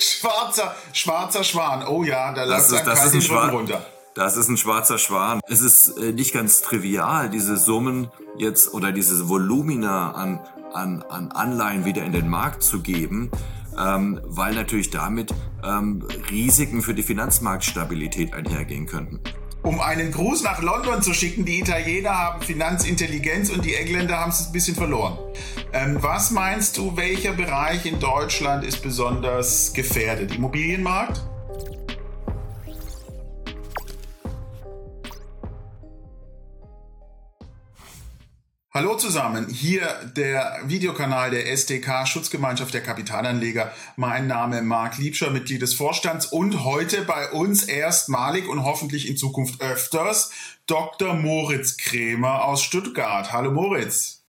schwarzer, schwarzer Schwan. Oh ja, da läuft ein das ist ein runter. Das ist ein schwarzer Schwan. Es ist äh, nicht ganz trivial, diese Summen jetzt oder diese Volumina an, an, an Anleihen wieder in den Markt zu geben, ähm, weil natürlich damit ähm, Risiken für die Finanzmarktstabilität einhergehen könnten um einen Gruß nach London zu schicken. Die Italiener haben Finanzintelligenz und die Engländer haben es ein bisschen verloren. Ähm, was meinst du, welcher Bereich in Deutschland ist besonders gefährdet? Immobilienmarkt? Hallo zusammen, hier der Videokanal der SDK Schutzgemeinschaft der Kapitalanleger. Mein Name Marc Liebscher, Mitglied des Vorstands und heute bei uns erstmalig und hoffentlich in Zukunft öfters Dr. Moritz Krämer aus Stuttgart. Hallo Moritz.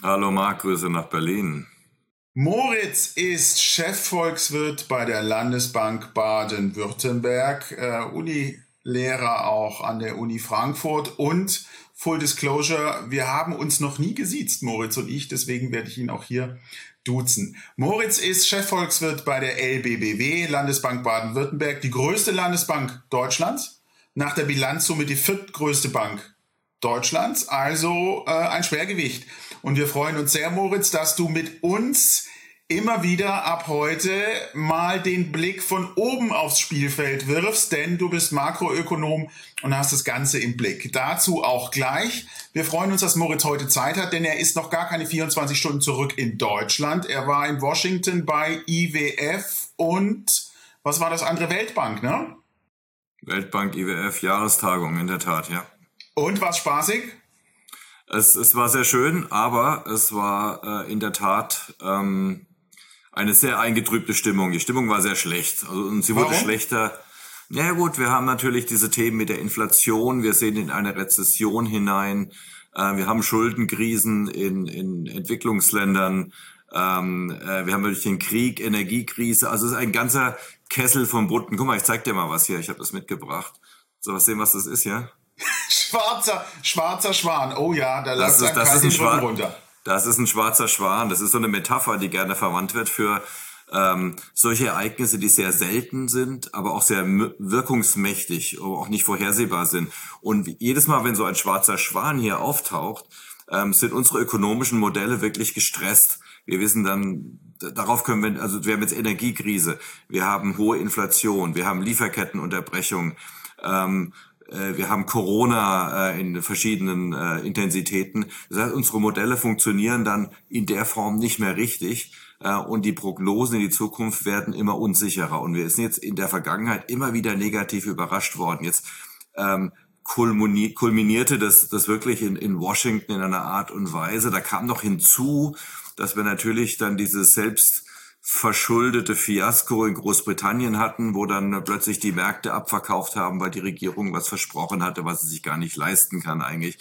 Hallo Marc, Grüße nach Berlin. Moritz ist Chefvolkswirt bei der Landesbank Baden-Württemberg, äh, Unilehrer auch an der Uni Frankfurt und Full Disclosure, wir haben uns noch nie gesiezt, Moritz und ich, deswegen werde ich ihn auch hier duzen. Moritz ist Chefvolkswirt bei der LBBW, Landesbank Baden-Württemberg, die größte Landesbank Deutschlands, nach der Bilanz somit die viertgrößte Bank Deutschlands, also äh, ein Schwergewicht. Und wir freuen uns sehr, Moritz, dass du mit uns immer wieder ab heute mal den Blick von oben aufs Spielfeld wirfst, denn du bist Makroökonom und hast das Ganze im Blick. Dazu auch gleich. Wir freuen uns, dass Moritz heute Zeit hat, denn er ist noch gar keine 24 Stunden zurück in Deutschland. Er war in Washington bei IWF und was war das andere? Weltbank, ne? Weltbank, IWF, Jahrestagung, in der Tat, ja. Und was spaßig? Es, es war sehr schön, aber es war äh, in der Tat ähm, eine sehr eingetrübte Stimmung. Die Stimmung war sehr schlecht. Also, und sie wurde Warum? schlechter. Na ja, gut, wir haben natürlich diese Themen mit der Inflation. Wir sehen in eine Rezession hinein. Äh, wir haben Schuldenkrisen in, in Entwicklungsländern. Ähm, äh, wir haben natürlich den Krieg, Energiekrise. Also es ist ein ganzer Kessel von Butten. Guck mal, ich zeig dir mal was hier. Ich habe das mitgebracht. So, was sehen, was das ist hier? schwarzer, schwarzer Schwan. Oh ja, da läuft ein das ist ein runter. Das ist ein schwarzer Schwan. Das ist so eine Metapher, die gerne verwandt wird für ähm, solche Ereignisse, die sehr selten sind, aber auch sehr wirkungsmächtig, auch nicht vorhersehbar sind. Und jedes Mal, wenn so ein schwarzer Schwan hier auftaucht, ähm, sind unsere ökonomischen Modelle wirklich gestresst. Wir wissen dann, darauf können wir, also wir haben jetzt Energiekrise, wir haben hohe Inflation, wir haben Lieferkettenunterbrechung, ähm, äh, wir haben Corona äh, in verschiedenen äh, Intensitäten. Das heißt, unsere Modelle funktionieren dann in der Form nicht mehr richtig und die Prognosen in die Zukunft werden immer unsicherer. Und wir sind jetzt in der Vergangenheit immer wieder negativ überrascht worden. Jetzt ähm, kulminierte das, das wirklich in, in Washington in einer Art und Weise. Da kam noch hinzu, dass wir natürlich dann dieses selbst verschuldete Fiasko in Großbritannien hatten, wo dann plötzlich die Märkte abverkauft haben, weil die Regierung was versprochen hatte, was sie sich gar nicht leisten kann eigentlich.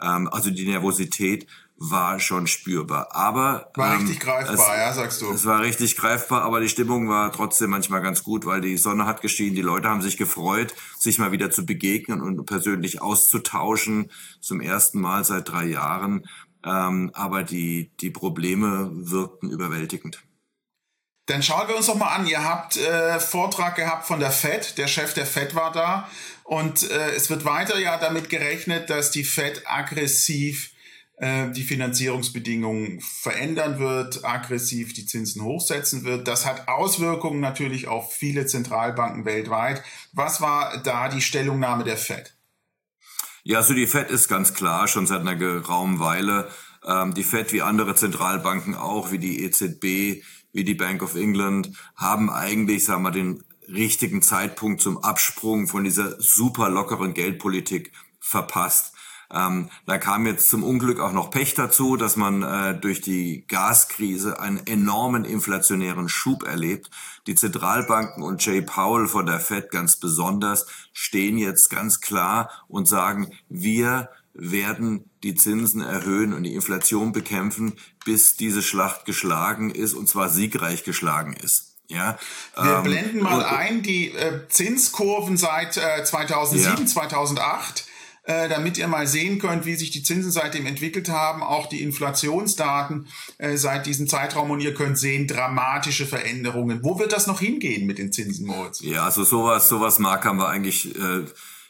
Ähm, also die Nervosität war schon spürbar. Aber war ähm, richtig greifbar, es, ja, sagst du. Es war richtig greifbar, aber die Stimmung war trotzdem manchmal ganz gut, weil die Sonne hat geschienen, die Leute haben sich gefreut, sich mal wieder zu begegnen und persönlich auszutauschen, zum ersten Mal seit drei Jahren. Ähm, aber die, die Probleme wirkten überwältigend. Dann schauen wir uns doch mal an. Ihr habt äh, Vortrag gehabt von der Fed. Der Chef der Fed war da. Und äh, es wird weiter ja damit gerechnet, dass die Fed aggressiv äh, die Finanzierungsbedingungen verändern wird, aggressiv die Zinsen hochsetzen wird. Das hat Auswirkungen natürlich auf viele Zentralbanken weltweit. Was war da die Stellungnahme der Fed? Ja, also die Fed ist ganz klar schon seit einer geraumen Weile. Ähm, die Fed wie andere Zentralbanken auch, wie die EZB, wie die Bank of England haben eigentlich, sagen wir, den richtigen Zeitpunkt zum Absprung von dieser super lockeren Geldpolitik verpasst. Ähm, da kam jetzt zum Unglück auch noch Pech dazu, dass man äh, durch die Gaskrise einen enormen inflationären Schub erlebt. Die Zentralbanken und Jay Powell von der Fed ganz besonders stehen jetzt ganz klar und sagen, wir werden die Zinsen erhöhen und die Inflation bekämpfen, bis diese Schlacht geschlagen ist und zwar siegreich geschlagen ist. Ja, Wir ähm, blenden mal ein die äh, Zinskurven seit äh, 2007, ja. 2008. äh, damit ihr mal sehen könnt, wie sich die Zinsen seitdem entwickelt haben, auch die Inflationsdaten äh, seit diesem Zeitraum und ihr könnt sehen, dramatische Veränderungen. Wo wird das noch hingehen mit den Zinsen, Moritz? Ja, also sowas, sowas, Marc, haben wir eigentlich äh,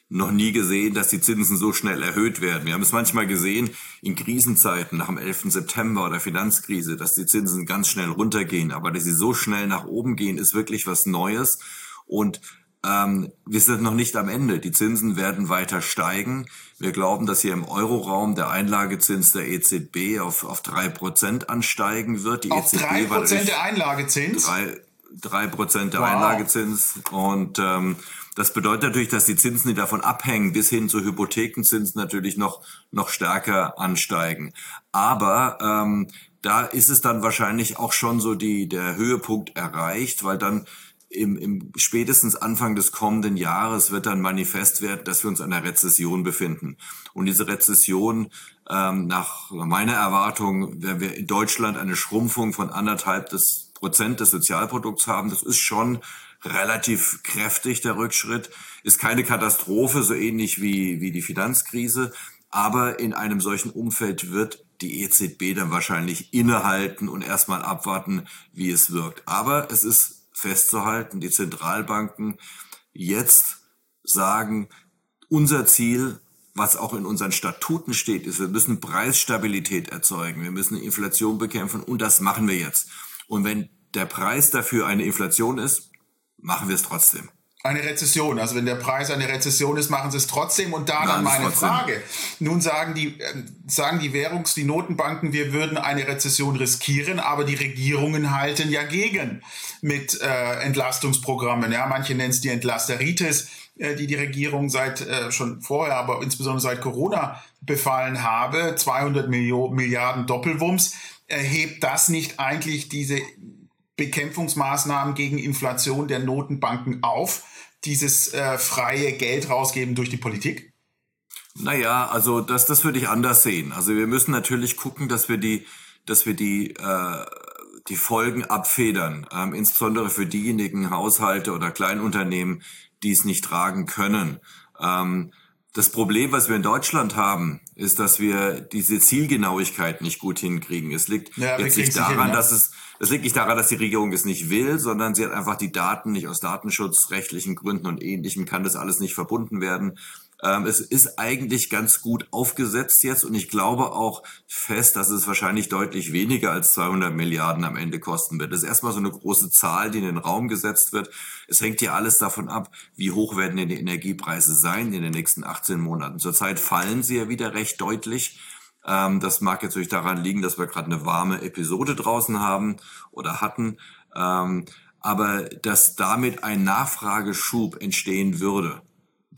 noch nie gesehen, dass die Zinsen so schnell erhöht werden. Wir haben es manchmal gesehen in Krisenzeiten nach dem 11. September oder Finanzkrise, dass die Zinsen ganz schnell runtergehen. Aber dass sie so schnell nach oben gehen, ist wirklich was Neues. Und ähm, wir sind noch nicht am Ende. Die Zinsen werden weiter steigen. Wir glauben, dass hier im Euroraum der Einlagezins der EZB auf, auf drei Prozent ansteigen wird. Die auf EZB drei Prozent der Einlagezins? Drei, drei Prozent der wow. Einlagezins. Und ähm, das bedeutet natürlich, dass die Zinsen, die davon abhängen, bis hin zu Hypothekenzinsen natürlich noch, noch stärker ansteigen. Aber ähm, da ist es dann wahrscheinlich auch schon so die, der Höhepunkt erreicht, weil dann im, im spätestens Anfang des kommenden Jahres wird dann manifest werden, dass wir uns in einer Rezession befinden. Und diese Rezession, ähm, nach meiner Erwartung, werden wir in Deutschland eine Schrumpfung von anderthalb des Prozent des Sozialprodukts haben. Das ist schon relativ kräftig, der Rückschritt. Ist keine Katastrophe, so ähnlich wie, wie die Finanzkrise. Aber in einem solchen Umfeld wird die EZB dann wahrscheinlich innehalten und erstmal abwarten, wie es wirkt. Aber es ist festzuhalten, die Zentralbanken jetzt sagen, unser Ziel, was auch in unseren Statuten steht, ist, wir müssen Preisstabilität erzeugen, wir müssen Inflation bekämpfen und das machen wir jetzt. Und wenn der Preis dafür eine Inflation ist, machen wir es trotzdem eine Rezession. Also wenn der Preis eine Rezession ist, machen sie es trotzdem. Und da dann meine Frage. Nun sagen die, äh, sagen die Währungs-, die Notenbanken, wir würden eine Rezession riskieren, aber die Regierungen halten ja gegen mit äh, Entlastungsprogrammen. Ja, manche nennen es die Entlasteritis, äh, die die Regierung seit äh, schon vorher, aber insbesondere seit Corona befallen habe. 200 Millionen, Milliarden Doppelwumms. Erhebt das nicht eigentlich diese Bekämpfungsmaßnahmen gegen Inflation der Notenbanken auf? dieses äh, freie Geld rausgeben durch die Politik? Naja, also das, das würde ich anders sehen. Also wir müssen natürlich gucken, dass wir die, dass wir die, äh, die Folgen abfedern, ähm, insbesondere für diejenigen Haushalte oder Kleinunternehmen, die es nicht tragen können. Ähm, das Problem, was wir in Deutschland haben, ist, dass wir diese Zielgenauigkeit nicht gut hinkriegen. Es liegt ja, jetzt nicht daran, hin, ja. dass es das liegt nicht daran, dass die Regierung es nicht will, sondern sie hat einfach die Daten nicht aus datenschutzrechtlichen Gründen und ähnlichem kann das alles nicht verbunden werden. Ähm, es ist eigentlich ganz gut aufgesetzt jetzt und ich glaube auch fest, dass es wahrscheinlich deutlich weniger als 200 Milliarden am Ende kosten wird. Das ist erstmal so eine große Zahl, die in den Raum gesetzt wird. Es hängt ja alles davon ab, wie hoch werden denn die Energiepreise sein in den nächsten 18 Monaten. Zurzeit fallen sie ja wieder recht deutlich. Ähm, das mag jetzt natürlich daran liegen, dass wir gerade eine warme Episode draußen haben oder hatten. Ähm, aber dass damit ein Nachfrageschub entstehen würde,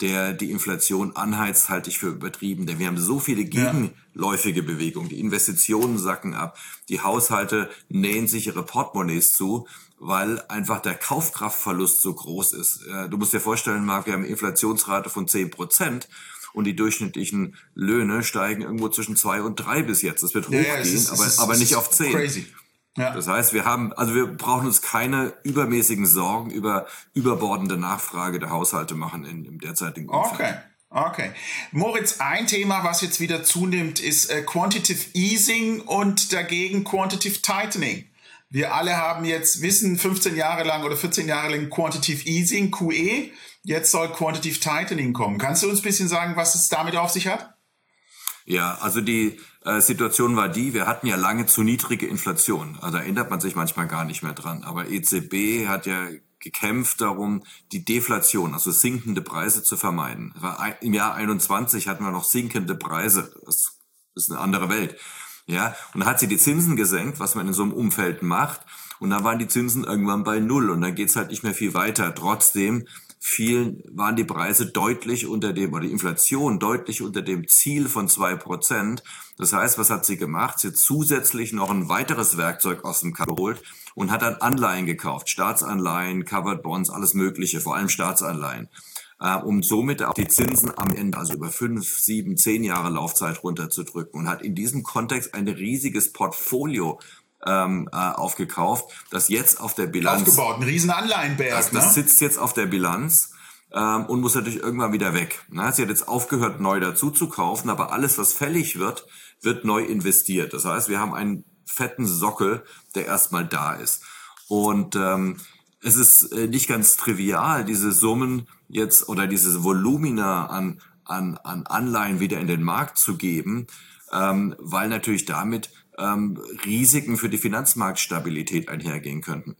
der die Inflation anheizt, halte ich für übertrieben. Denn wir haben so viele gegenläufige Bewegungen. Die Investitionen sacken ab. Die Haushalte nähen sich ihre Portemonnaies zu, weil einfach der Kaufkraftverlust so groß ist. Äh, du musst dir vorstellen, Marc, wir haben eine Inflationsrate von 10 Prozent und die durchschnittlichen Löhne steigen irgendwo zwischen zwei und drei bis jetzt. Das wird hochgehen, ja, ja, ist, aber, ist, aber nicht auf zehn. Crazy. Ja. Das heißt, wir haben, also wir brauchen uns keine übermäßigen Sorgen über überbordende Nachfrage der Haushalte machen in, im derzeitigen Umfeld. Okay. Okay. Moritz, ein Thema, was jetzt wieder zunimmt, ist äh, Quantitative Easing und dagegen Quantitative Tightening. Wir alle haben jetzt Wissen 15 Jahre lang oder 14 Jahre lang Quantitative Easing, QE. Jetzt soll Quantitative Tightening kommen. Kannst du uns ein bisschen sagen, was es damit auf sich hat? Ja, also die äh, Situation war die, wir hatten ja lange zu niedrige Inflation. Also da erinnert man sich manchmal gar nicht mehr dran. Aber EZB hat ja gekämpft darum, die Deflation, also sinkende Preise zu vermeiden. Im Jahr 21 hatten wir noch sinkende Preise. Das ist eine andere Welt. Ja, und dann hat sie die Zinsen gesenkt, was man in so einem Umfeld macht. Und dann waren die Zinsen irgendwann bei Null und dann geht's halt nicht mehr viel weiter. Trotzdem fielen, waren die Preise deutlich unter dem, oder die Inflation deutlich unter dem Ziel von zwei Prozent. Das heißt, was hat sie gemacht? Sie hat zusätzlich noch ein weiteres Werkzeug aus dem Kasten geholt und hat dann Anleihen gekauft. Staatsanleihen, Covered Bonds, alles Mögliche, vor allem Staatsanleihen äh, um somit auch die Zinsen am Ende, also über fünf, sieben, zehn Jahre Laufzeit runterzudrücken und hat in diesem Kontext ein riesiges Portfolio ähm, äh, aufgekauft, das jetzt auf der Bilanz aufgebaut, ein riesen Anleihenberg. Das, das ne? sitzt jetzt auf der Bilanz ähm, und muss natürlich irgendwann wieder weg. Na, sie hat jetzt aufgehört, neu dazu zu kaufen, aber alles, was fällig wird, wird neu investiert. Das heißt, wir haben einen fetten Sockel, der erstmal da ist. Und ähm, es ist äh, nicht ganz trivial, diese Summen jetzt oder dieses Volumina an, an, an Anleihen wieder in den Markt zu geben, ähm, weil natürlich damit ähm, Risiken für die Finanzmarktstabilität einhergehen könnten.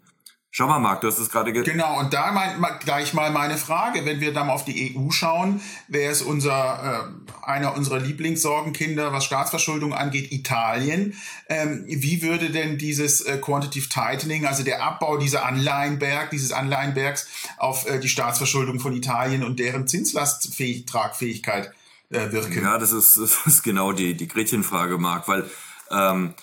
Schau mal, Marc, du hast es gerade Genau, und da mein, gleich mal meine Frage. Wenn wir dann auf die EU schauen, wer ist unser, äh, einer unserer Lieblingssorgenkinder, was Staatsverschuldung angeht, Italien. Ähm, wie würde denn dieses äh, Quantitative Tightening, also der Abbau dieser Anleihenberg, dieses Anleihenbergs auf äh, die Staatsverschuldung von Italien und deren Zinslasttragfähigkeit äh, wirken? Ja, das ist, das ist genau die, die Gretchenfrage, Marc, weil ähm,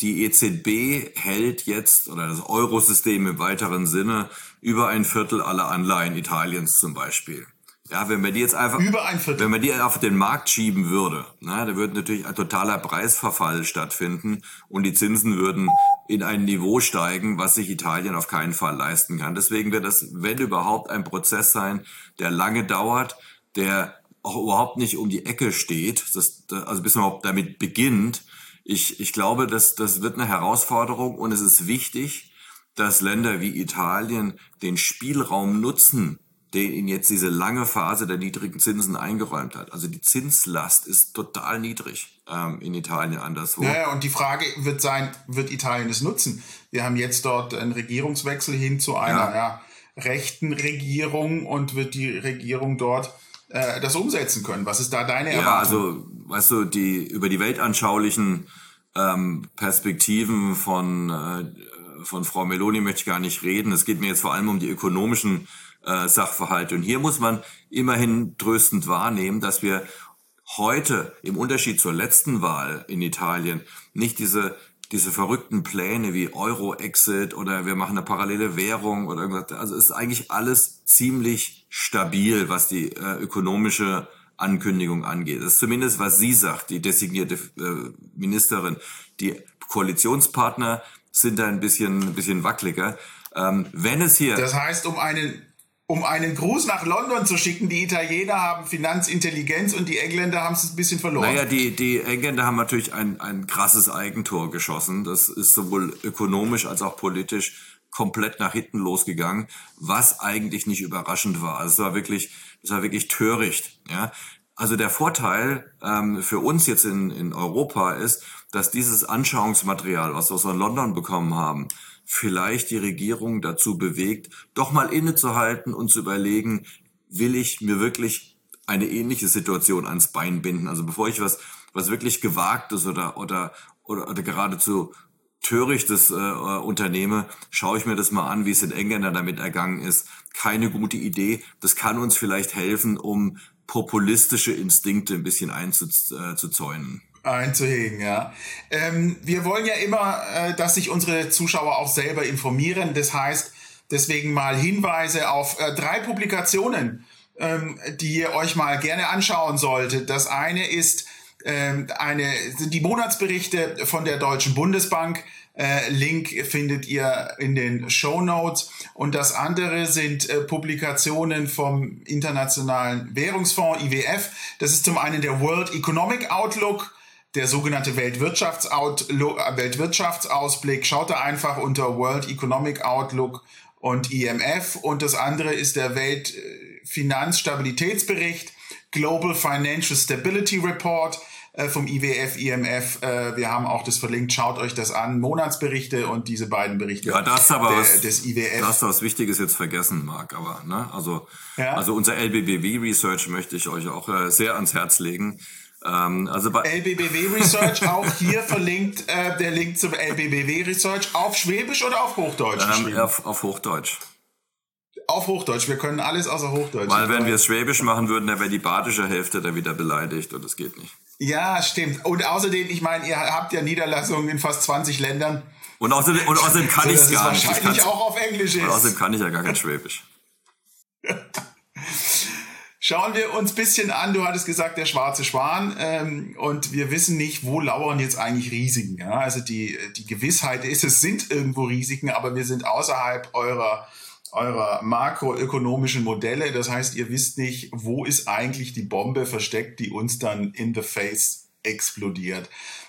die EZB hält jetzt, oder das Eurosystem im weiteren Sinne, über ein Viertel aller Anleihen Italiens zum Beispiel. Ja, wenn man die jetzt einfach, ein wenn man die auf den Markt schieben würde, na, da würde natürlich ein totaler Preisverfall stattfinden und die Zinsen würden in ein Niveau steigen, was sich Italien auf keinen Fall leisten kann. Deswegen wird das, wenn überhaupt, ein Prozess sein, der lange dauert, der auch überhaupt nicht um die Ecke steht, das, also bis man überhaupt damit beginnt, ich, ich glaube, dass das wird eine Herausforderung und es ist wichtig, dass Länder wie Italien den Spielraum nutzen, den ihnen jetzt diese lange Phase der niedrigen Zinsen eingeräumt hat. Also die Zinslast ist total niedrig ähm, in Italien anderswo. Ja, und die Frage wird sein, wird Italien es nutzen? Wir haben jetzt dort einen Regierungswechsel hin zu einer ja. Ja, rechten Regierung und wird die Regierung dort äh, das umsetzen können. Was ist da deine Erwartung? Ja, also, weißt du, die über die weltanschaulichen ähm, Perspektiven von, äh, von Frau Meloni möchte ich gar nicht reden. Es geht mir jetzt vor allem um die ökonomischen äh, Sachverhalte. Und hier muss man immerhin tröstend wahrnehmen, dass wir heute im Unterschied zur letzten Wahl in Italien nicht diese diese verrückten Pläne wie Euro-Exit oder wir machen eine parallele Währung oder irgendwas. Also ist eigentlich alles ziemlich stabil, was die äh, ökonomische Ankündigung angeht. Das ist zumindest, was sie sagt, die designierte äh, Ministerin. Die Koalitionspartner sind da ein bisschen, ein bisschen wackeliger. Ähm, wenn es hier. Das heißt, um einen um einen Gruß nach London zu schicken. Die Italiener haben Finanzintelligenz und die Engländer haben es ein bisschen verloren. Naja, die, die Engländer haben natürlich ein, ein krasses Eigentor geschossen. Das ist sowohl ökonomisch als auch politisch komplett nach hinten losgegangen, was eigentlich nicht überraschend war. Also es war wirklich, es war wirklich töricht. Ja? Also der Vorteil ähm, für uns jetzt in, in Europa ist, dass dieses Anschauungsmaterial, was wir aus London bekommen haben, vielleicht die Regierung dazu bewegt, doch mal innezuhalten und zu überlegen, will ich mir wirklich eine ähnliche Situation ans Bein binden? Also bevor ich was, was wirklich gewagtes oder, oder, oder, oder geradezu törichtes äh, unternehme, schaue ich mir das mal an, wie es in Engländern damit ergangen ist. Keine gute Idee. Das kann uns vielleicht helfen, um populistische Instinkte ein bisschen einzuzäunen. Einzuhegen, ja. Ähm, wir wollen ja immer, äh, dass sich unsere Zuschauer auch selber informieren. Das heißt, deswegen mal Hinweise auf äh, drei Publikationen, ähm, die ihr euch mal gerne anschauen solltet. Das eine ist ähm, eine, sind die Monatsberichte von der Deutschen Bundesbank. Äh, Link findet ihr in den Show Notes. Und das andere sind äh, Publikationen vom Internationalen Währungsfonds IWF. Das ist zum einen der World Economic Outlook der sogenannte Weltwirtschaftsausblick. Schaut da einfach unter World Economic Outlook und IMF. Und das andere ist der Weltfinanzstabilitätsbericht, Global Financial Stability Report äh, vom IWF, IMF. Äh, wir haben auch das verlinkt. Schaut euch das an. Monatsberichte und diese beiden Berichte ja, das aber der, was, des IWF. Das ist was Wichtiges jetzt vergessen, Marc. Aber ne, also ja? also unser LBBW Research möchte ich euch auch äh, sehr ans Herz legen. Ähm, also bei LBBW Research auch hier verlinkt äh, der Link zum LBBW Research auf Schwäbisch oder auf Hochdeutsch? Ähm, auf, auf Hochdeutsch. Auf Hochdeutsch, wir können alles außer Hochdeutsch. Weil wenn wir es Schwäbisch machen würden, dann wäre die badische Hälfte da wieder beleidigt und das geht nicht. Ja, stimmt. Und außerdem, ich meine, ihr habt ja Niederlassungen in fast 20 Ländern. Und außerdem, und außerdem kann so, ich es gar nicht. Wahrscheinlich auch auf Englisch ist. Und außerdem kann ich ja gar kein Schwäbisch. Schauen wir uns bisschen an, du hattest gesagt, der schwarze Schwan, ähm, und wir wissen nicht, wo lauern jetzt eigentlich Risiken. Ja? Also die, die Gewissheit ist, es sind irgendwo Risiken, aber wir sind außerhalb eurer eurer makroökonomischen Modelle. Das heißt, ihr wisst nicht, wo ist eigentlich die Bombe versteckt, die uns dann in the face explodiert.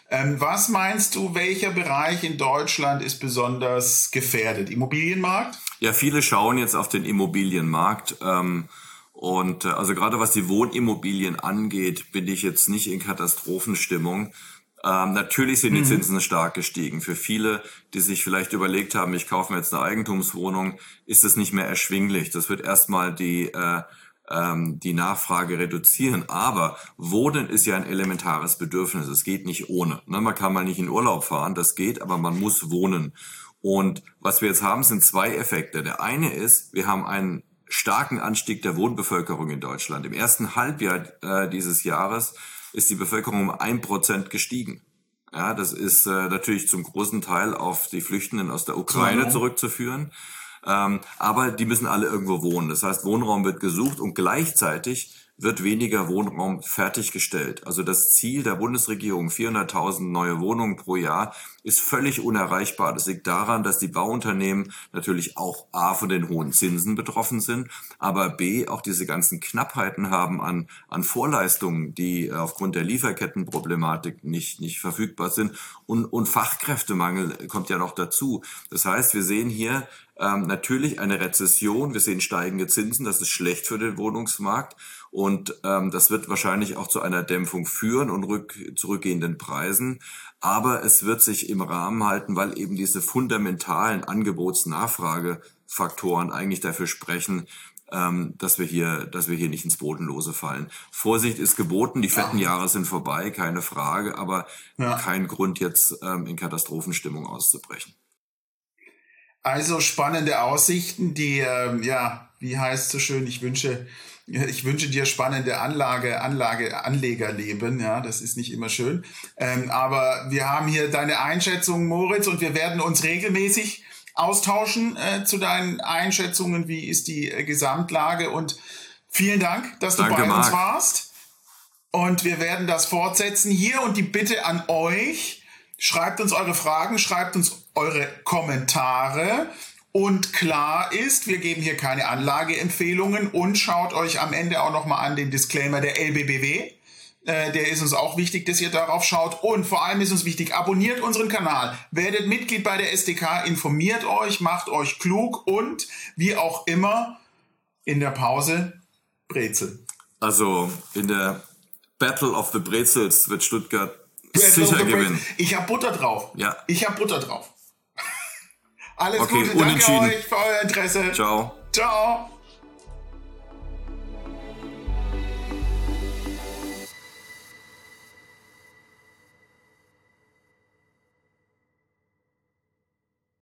Ähm, was meinst du, welcher Bereich in Deutschland ist besonders gefährdet? Immobilienmarkt? Ja, viele schauen jetzt auf den Immobilienmarkt. Ähm, und äh, also gerade was die Wohnimmobilien angeht, bin ich jetzt nicht in Katastrophenstimmung. Ähm, natürlich sind die mhm. Zinsen stark gestiegen. Für viele, die sich vielleicht überlegt haben, ich kaufe mir jetzt eine Eigentumswohnung, ist es nicht mehr erschwinglich. Das wird erstmal die, äh, ähm, die Nachfrage reduzieren. Aber Wohnen ist ja ein elementares Bedürfnis. Es geht nicht ohne. Ne? Man kann mal nicht in Urlaub fahren, das geht, aber man muss wohnen. Und was wir jetzt haben, sind zwei Effekte. Der eine ist, wir haben einen starken Anstieg der Wohnbevölkerung in Deutschland. Im ersten Halbjahr äh, dieses Jahres ist die Bevölkerung um ein Prozent gestiegen. Ja, das ist äh, natürlich zum großen Teil auf die Flüchtenden aus der Ukraine zurückzuführen. Ähm, aber die müssen alle irgendwo wohnen. Das heißt, Wohnraum wird gesucht und gleichzeitig wird weniger Wohnraum fertiggestellt. Also das Ziel der Bundesregierung, 400.000 neue Wohnungen pro Jahr, ist völlig unerreichbar. Das liegt daran, dass die Bauunternehmen natürlich auch A von den hohen Zinsen betroffen sind, aber B auch diese ganzen Knappheiten haben an, an Vorleistungen, die aufgrund der Lieferkettenproblematik nicht, nicht verfügbar sind. Und, und Fachkräftemangel kommt ja noch dazu. Das heißt, wir sehen hier ähm, natürlich eine Rezession, wir sehen steigende Zinsen, das ist schlecht für den Wohnungsmarkt und ähm, das wird wahrscheinlich auch zu einer Dämpfung führen und rück, zurückgehenden Preisen. Aber es wird sich im Rahmen halten, weil eben diese fundamentalen Angebots-Nachfragefaktoren eigentlich dafür sprechen, ähm, dass wir hier, dass wir hier nicht ins Bodenlose fallen. Vorsicht ist geboten, die fetten ja. Jahre sind vorbei, keine Frage, aber ja. kein Grund jetzt ähm, in Katastrophenstimmung auszubrechen. Also spannende Aussichten, die, äh, ja, wie heißt so schön, ich wünsche, ich wünsche dir spannende Anlage, Anlage, Anlegerleben, ja, das ist nicht immer schön. Ähm, aber wir haben hier deine Einschätzung, Moritz, und wir werden uns regelmäßig austauschen äh, zu deinen Einschätzungen, wie ist die äh, Gesamtlage und vielen Dank, dass du Danke, bei uns Marc. warst. Und wir werden das fortsetzen hier und die Bitte an euch, schreibt uns eure Fragen, schreibt uns eure Kommentare. Und klar ist, wir geben hier keine Anlageempfehlungen und schaut euch am Ende auch nochmal an den Disclaimer der LBBW. Äh, der ist uns auch wichtig, dass ihr darauf schaut. Und vor allem ist uns wichtig, abonniert unseren Kanal, werdet Mitglied bei der SDK, informiert euch, macht euch klug und wie auch immer in der Pause Brezel. Also in der Battle of the Brezels wird Stuttgart Battle sicher gewinnen. Ich habe Butter drauf. Ja. Ich habe Butter drauf. Alles okay, Gute, danke euch für euer Interesse. Ciao. Ciao.